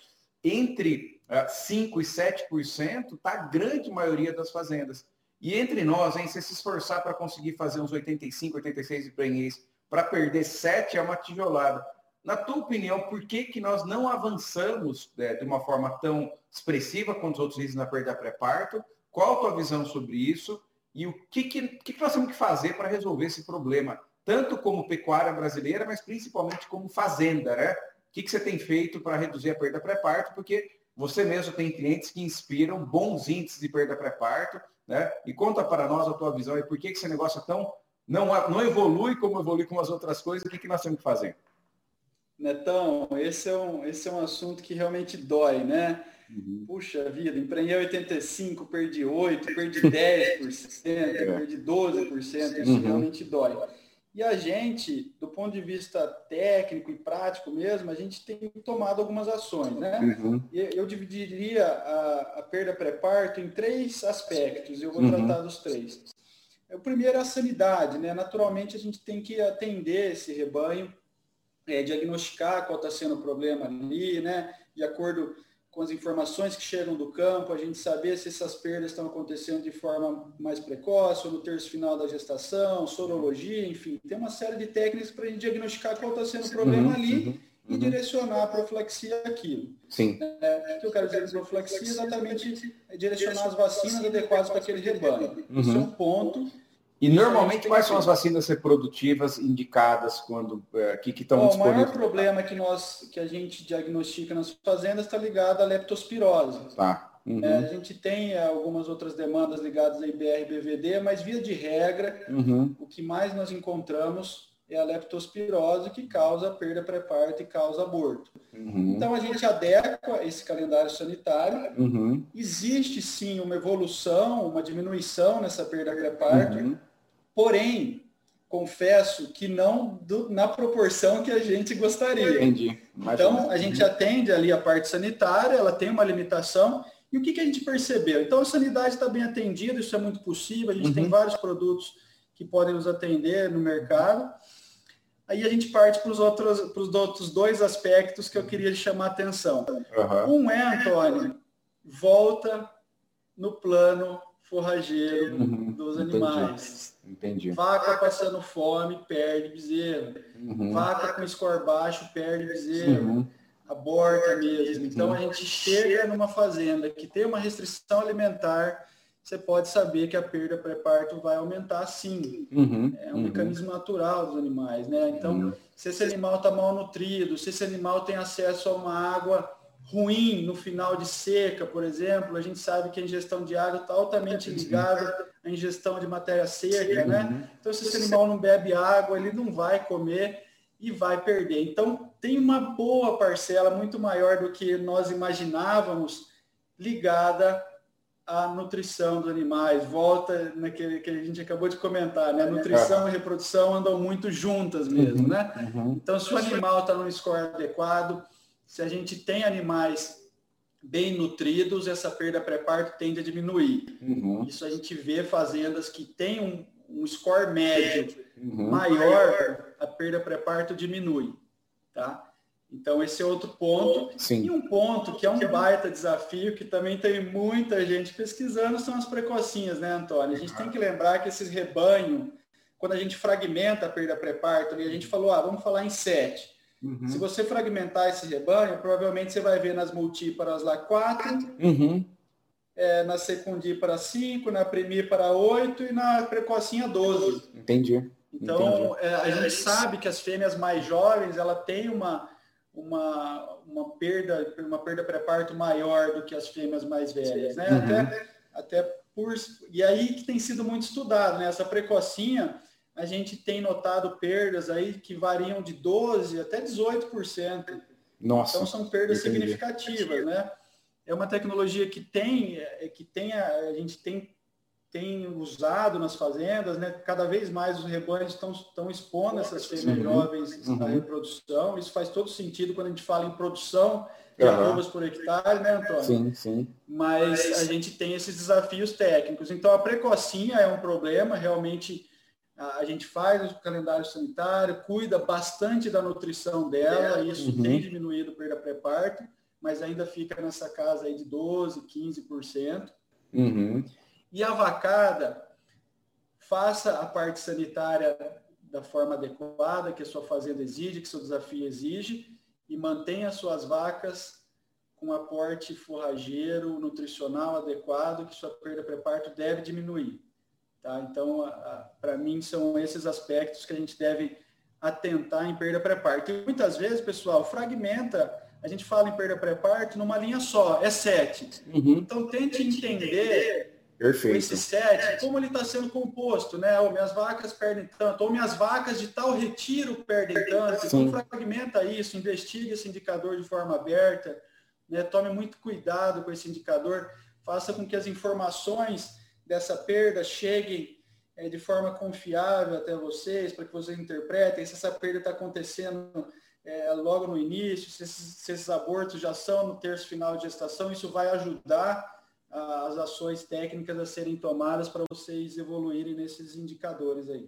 entre 5% e 7% está a grande maioria das fazendas. E entre nós, hein, se se esforçar para conseguir fazer uns 85, 86 empreendês para perder 7 é uma tijolada. Na tua opinião, por que, que nós não avançamos é, de uma forma tão expressiva quanto os outros dizem na perda pré-parto? Qual a tua visão sobre isso? E o que, que, que nós temos que fazer para resolver esse problema? Tanto como pecuária brasileira, mas principalmente como fazenda, né? O que, que você tem feito para reduzir a perda pré-parto? Porque você mesmo tem clientes que inspiram bons índices de perda pré-parto, né? E conta para nós a tua visão e por que, que esse negócio é tão não, não evolui como evolui com as outras coisas, o que, que nós temos que fazer? Netão, esse é um, esse é um assunto que realmente dói, né? Uhum. Puxa vida, empreendei 85, perdi 8, perdi 10%, é. perdi 12%, isso uhum. realmente dói. E a gente, do ponto de vista técnico e prático mesmo, a gente tem tomado algumas ações, né? Uhum. Eu dividiria a, a perda pré-parto em três aspectos, e eu vou uhum. tratar dos três. O primeiro é a sanidade, né? Naturalmente a gente tem que atender esse rebanho, é, diagnosticar qual está sendo o problema ali, né? De acordo com as informações que chegam do campo, a gente saber se essas perdas estão acontecendo de forma mais precoce ou no terço final da gestação, sorologia, enfim, tem uma série de técnicas para a gente diagnosticar qual está sendo o problema uhum, ali uhum, e uhum. direcionar a profilaxia aquilo. Sim. É, o que eu quero dizer com profilaxia é exatamente é direcionar as vacinas adequadas para aquele rebanho. Uhum. Isso é um ponto e normalmente quais são as vacinas reprodutivas indicadas quando é, que, estão Bom, disponíveis? O maior problema que nós que a gente diagnostica nas fazendas está ligado à leptospirose. Tá. Uhum. É, a gente tem algumas outras demandas ligadas a IBR e BVD, mas via de regra, uhum. o que mais nós encontramos é a leptospirose que causa perda pré-parto e causa aborto. Uhum. Então a gente adequa esse calendário sanitário. Uhum. Existe sim uma evolução, uma diminuição nessa perda pré-parto uhum. Porém, confesso que não do, na proporção que a gente gostaria. Entendi. Então, a gente atende ali a parte sanitária, ela tem uma limitação. E o que, que a gente percebeu? Então, a sanidade está bem atendida, isso é muito possível. A gente uhum. tem vários produtos que podem nos atender no mercado. Aí a gente parte para os outros, outros dois aspectos que eu queria chamar a atenção. Uhum. Um é, Antônio, volta no plano forrageiro uhum. dos animais. Entendi. Vaca passando fome, perde bezerro. Uhum. Vaca com score baixo, perde bezerro. Uhum. Aborta mesmo. Então, a gente chega numa fazenda que tem uma restrição alimentar, você pode saber que a perda pré-parto vai aumentar sim. Uhum. É um uhum. mecanismo natural dos animais, né? Então, uhum. se esse animal está mal nutrido, se esse animal tem acesso a uma água ruim no final de seca, por exemplo, a gente sabe que a ingestão de água está altamente ligada à ingestão de matéria seca, né? Uhum. Então, se esse animal não bebe água, ele não vai comer e vai perder. Então, tem uma boa parcela, muito maior do que nós imaginávamos, ligada à nutrição dos animais. Volta naquele que a gente acabou de comentar, né? A nutrição e reprodução andam muito juntas mesmo, uhum. né? Uhum. Então, se o animal está no score adequado, se a gente tem animais bem nutridos, essa perda pré-parto tende a diminuir. Uhum. Isso a gente vê fazendas que têm um, um score médio uhum. maior, a perda pré-parto diminui. Tá? Então, esse é outro ponto. Sim. E um ponto que é um baita desafio, que também tem muita gente pesquisando, são as precocinhas, né, Antônio? A gente tem que lembrar que esses rebanhos, quando a gente fragmenta a perda pré-parto, a gente falou, ah, vamos falar em sete. Uhum. Se você fragmentar esse rebanho, provavelmente você vai ver nas multíparas lá 4, uhum. é, na secundípara 5, na primípara 8 e na precocinha 12. Entendi. Então, Entendi. É, a gente sabe que as fêmeas mais jovens, ela tem uma, uma, uma perda uma perda pré-parto maior do que as fêmeas mais velhas, né? Uhum. Até, até por... E aí que tem sido muito estudado, né? Essa precocinha, a gente tem notado perdas aí que variam de 12% até 18%. Nossa, então são perdas entendi. significativas, né? É uma tecnologia que tem, é, que tem a, a gente tem, tem usado nas fazendas, né? Cada vez mais os rebanhos estão, estão expondo essas fêmeas uhum. jovens uhum. à reprodução. Isso faz todo sentido quando a gente fala em produção de uhum. arrobas por hectare, né, Antônio? Sim, sim. Mas a gente tem esses desafios técnicos. Então a precocinha é um problema, realmente a gente faz o calendário sanitário, cuida bastante da nutrição dela, e isso uhum. tem diminuído perda pré-parto, mas ainda fica nessa casa aí de 12%, 15%. Uhum. E a vacada, faça a parte sanitária da forma adequada, que a sua fazenda exige, que seu desafio exige, e mantenha suas vacas com aporte forrageiro, nutricional adequado, que sua perda pré-parto deve diminuir. Tá? Então, para mim, são esses aspectos que a gente deve atentar em perda pré-parto. E muitas vezes, pessoal, fragmenta a gente fala em perda pré-parto numa linha só, é 7. Uhum. Então tente entender Perfeito. esse 7, como ele está sendo composto, né? Ou minhas vacas perdem tanto, ou minhas vacas de tal retiro perdem tanto. Então fragmenta isso, investigue esse indicador de forma aberta, né? Tome muito cuidado com esse indicador, faça com que as informações dessa perda cheguem é, de forma confiável até vocês, para que vocês interpretem se essa perda está acontecendo é, logo no início, se esses, se esses, abortos já são no terço final de gestação, isso vai ajudar as ações técnicas a serem tomadas para vocês evoluírem nesses indicadores aí.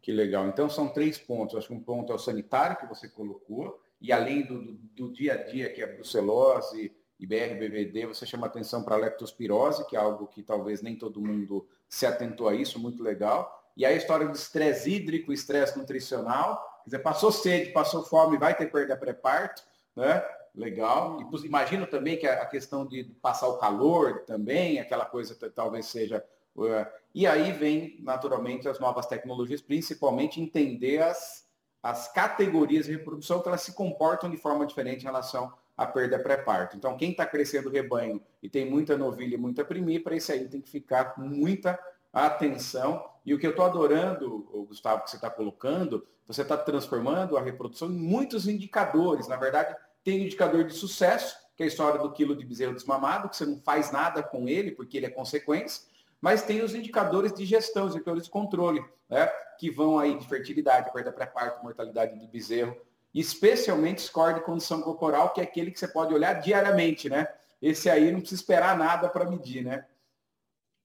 Que legal. Então são três pontos. Acho que um ponto é o sanitário que você colocou, e além do, do, do dia a dia, que é brucelose e BR-BVD, você chama atenção para a leptospirose, que é algo que talvez nem todo mundo se atentou a isso, muito legal. E a história do estresse hídrico, estresse nutricional, Quer dizer, passou sede, passou fome, vai ter perda pré-parto, né? Legal. E imagino também que a questão de passar o calor também, aquela coisa talvez seja. Uh, e aí vem, naturalmente, as novas tecnologias, principalmente entender as, as categorias de reprodução, que elas se comportam de forma diferente em relação à perda pré-parto. Então, quem está crescendo o rebanho e tem muita novilha e muita primípara, esse aí tem que ficar com muita atenção. E o que eu estou adorando, Gustavo, que você está colocando, você está transformando a reprodução em muitos indicadores. Na verdade, tem um indicador de sucesso, que é a história do quilo de bezerro desmamado, que você não faz nada com ele, porque ele é consequência, mas tem os indicadores de gestão, os indicadores de controle, né, que vão aí de fertilidade, perda pré-parto, mortalidade do bezerro, especialmente score de condição corporal, que é aquele que você pode olhar diariamente, né? Esse aí não precisa esperar nada para medir, né?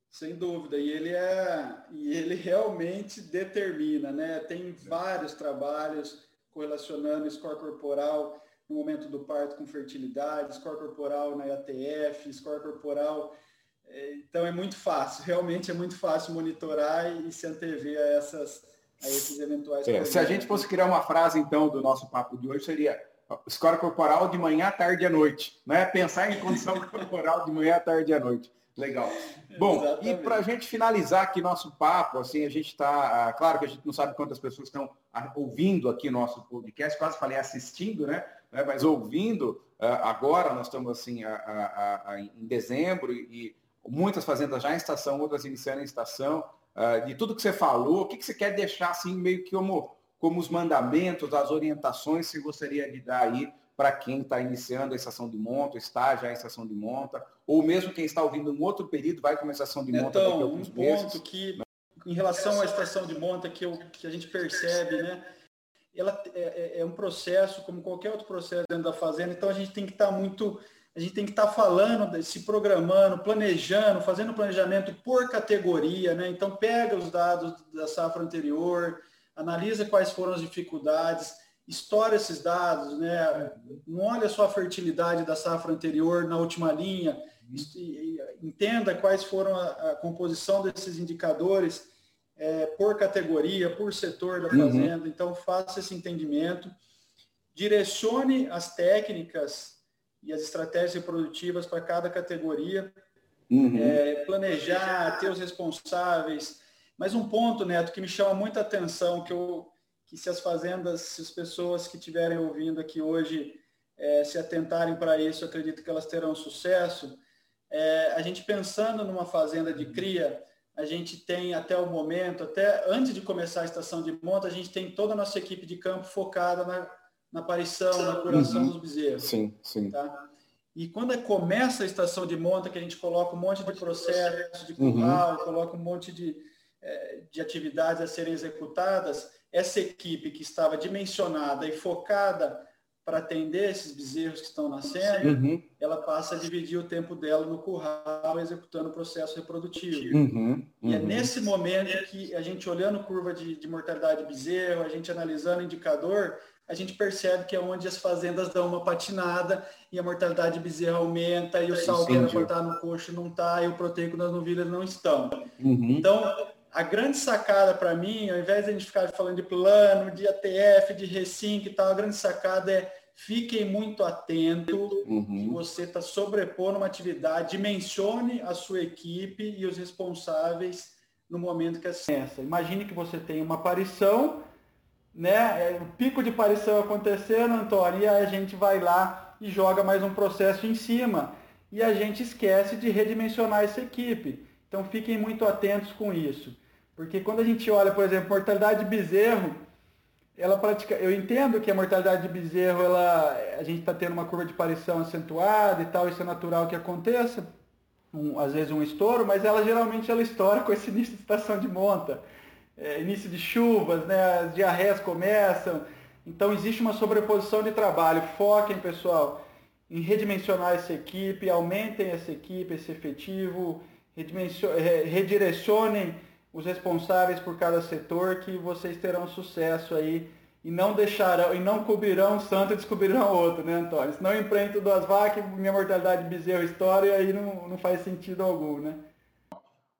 Sem dúvida, e ele é e ele realmente determina, né? Tem vários trabalhos correlacionando score corporal no momento do parto com fertilidade, score corporal na IATF, score corporal. É, então é muito fácil, realmente é muito fácil monitorar e se antever a essas a esses eventuais. É, se a gente fosse criar uma frase então do nosso papo de hoje seria score corporal de manhã, tarde e à noite, né? Pensar em condição corporal de manhã, tarde e à noite. Legal. Bom, Exatamente. e para a gente finalizar aqui nosso papo, assim, a gente está, ah, claro que a gente não sabe quantas pessoas estão ah, ouvindo aqui nosso podcast, quase falei assistindo, né? Né mas ouvindo, ah, agora nós estamos assim a, a, a, em dezembro e, muitas fazendas já em estação, outras iniciando em estação. de tudo que você falou, o que, que você quer deixar assim meio que como, como os mandamentos, as orientações que você gostaria de dar aí para quem está iniciando a estação de monta, está já em estação de monta, ou mesmo quem está ouvindo um outro período vai começar a estação de monta então, daqui a alguns um meses. ponto que, em relação à estação de monta, que, eu, que a gente percebe, né? Ela é, é, é, um processo, como qualquer outro processo dentro da fazenda, então a gente tem que estar tá muito, a gente tem que estar tá falando, se programando, planejando, fazendo planejamento por categoria, né? Então pega os dados da safra anterior, analisa quais foram as dificuldades, estoura esses dados, né? não olha só a fertilidade da safra anterior na última linha, entenda quais foram a, a composição desses indicadores é, por categoria, por setor da uhum. fazenda. Uhum. Então, faça esse entendimento, direcione as técnicas e as estratégias reprodutivas para cada categoria, uhum. é, planejar, ter os responsáveis. Mas um ponto, Neto, que me chama muita atenção, que eu que se as fazendas, se as pessoas que estiverem ouvindo aqui hoje é, se atentarem para isso, eu acredito que elas terão sucesso. É, a gente pensando numa fazenda de cria, a gente tem até o momento, até antes de começar a estação de monta, a gente tem toda a nossa equipe de campo focada na, na aparição, na curação uhum. dos bezerros. Sim, sim. Tá? E quando começa a estação de monta, que a gente coloca um monte de processo de curral, uhum. coloca um monte de, é, de atividades a serem executadas, essa equipe que estava dimensionada e focada para atender esses bezerros que estão nascendo, uhum. ela passa a dividir o tempo dela no curral, executando o processo reprodutivo. Uhum. Uhum. E é nesse momento que a gente olhando curva de, de, mortalidade de bezerro, a gente analisando indicador, a gente percebe que é onde as fazendas dão uma patinada e a mortalidade de bezerro aumenta, e o sal que era no coxo não está, e o proteico nas novilhas não estão. Uhum. Então, a grande sacada para mim, ao invés de a gente ficar falando de plano, de ATF, de Recink e tal, a grande sacada é fiquem muito atento uhum. que você está sobrepondo uma atividade, dimensione a sua equipe e os responsáveis no momento que. Essa. Imagine que você tem uma aparição, né? É, o pico de aparição acontecendo, Antônio, e aí a gente vai lá e joga mais um processo em cima. E a gente esquece de redimensionar essa equipe. Então fiquem muito atentos com isso. Porque quando a gente olha, por exemplo, mortalidade de bezerro, ela pratica... eu entendo que a mortalidade de bezerro, ela... a gente está tendo uma curva de aparição acentuada e tal, isso é natural que aconteça, um, às vezes um estouro, mas ela geralmente ela estoura com esse início de estação de monta, é, início de chuvas, né, as diarreias começam, então existe uma sobreposição de trabalho. Foquem, pessoal, em redimensionar essa equipe, aumentem essa equipe, esse efetivo, redirecionem os responsáveis por cada setor que vocês terão sucesso aí e não deixarão e não cobrirão um santo e descobrirão outro, né, Antônio? Se não empreendo duas vacas, minha mortalidade de bezerro história aí não, não faz sentido algum, né?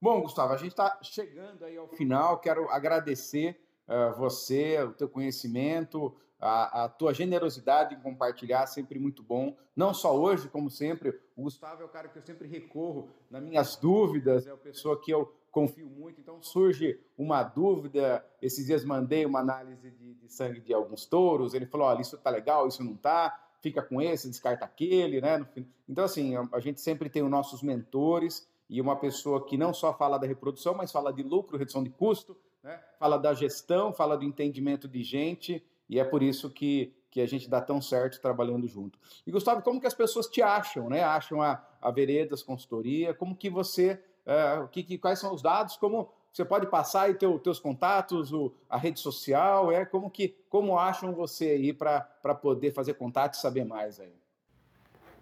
Bom, Gustavo, a gente está chegando aí ao final. Quero agradecer uh, você, o teu conhecimento, a, a, tua generosidade em compartilhar, sempre muito bom. Não só hoje, como sempre. O Gustavo é o cara que eu sempre recorro nas minhas dúvidas, é a pessoa que eu confio muito. Então surge uma dúvida. Esses dias mandei uma análise de, de sangue de alguns touros. Ele falou: olha, isso está legal, isso não está. Fica com esse, descarta aquele, né? Então, assim, a gente sempre tem os nossos mentores e uma pessoa que não só fala da reprodução, mas fala de lucro, redução de custo, né? fala da gestão, fala do entendimento de gente, e é por isso que, que a gente dá tão certo trabalhando junto. E Gustavo, como que as pessoas te acham, né? Acham a, a Veredas Consultoria, como que você, uh, que, que, quais são os dados, como você pode passar aí teu, teus contatos, o, a rede social, é como que como acham você aí para poder fazer contato e saber mais aí?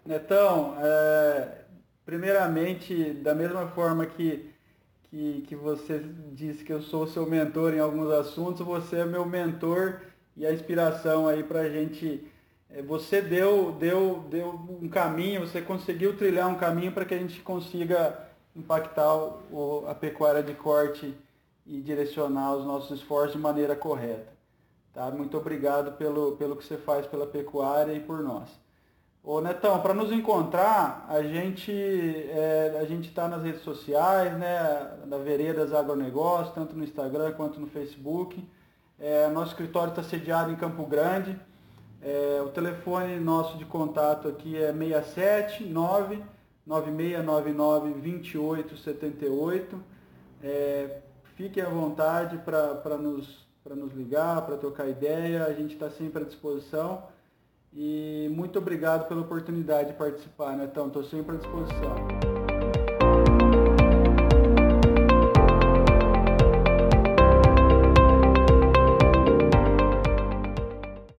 Netão, é, primeiramente, da mesma forma que, que, que você disse que eu sou seu mentor em alguns assuntos, você é meu mentor e a inspiração aí para a gente. Eh, você deu, deu, deu um caminho, você conseguiu trilhar um caminho para que a gente consiga impactar o, a pecuária de corte e direcionar os nossos esforços de maneira correta. Tá? Muito obrigado pelo, pelo que você faz pela pecuária e por nós. Ô Netão, para nos encontrar, a gente é, a gente está nas redes sociais, né, na Veredas Agronegócio, tanto no Instagram quanto no Facebook. É, nosso escritório está sediado em Campo Grande. É, o telefone nosso de contato aqui é 679 9699 2878. É, fiquem à vontade para nos, nos ligar, para trocar ideia, a gente está sempre à disposição. E muito obrigado pela oportunidade de participar, Netão. Estou sempre à disposição.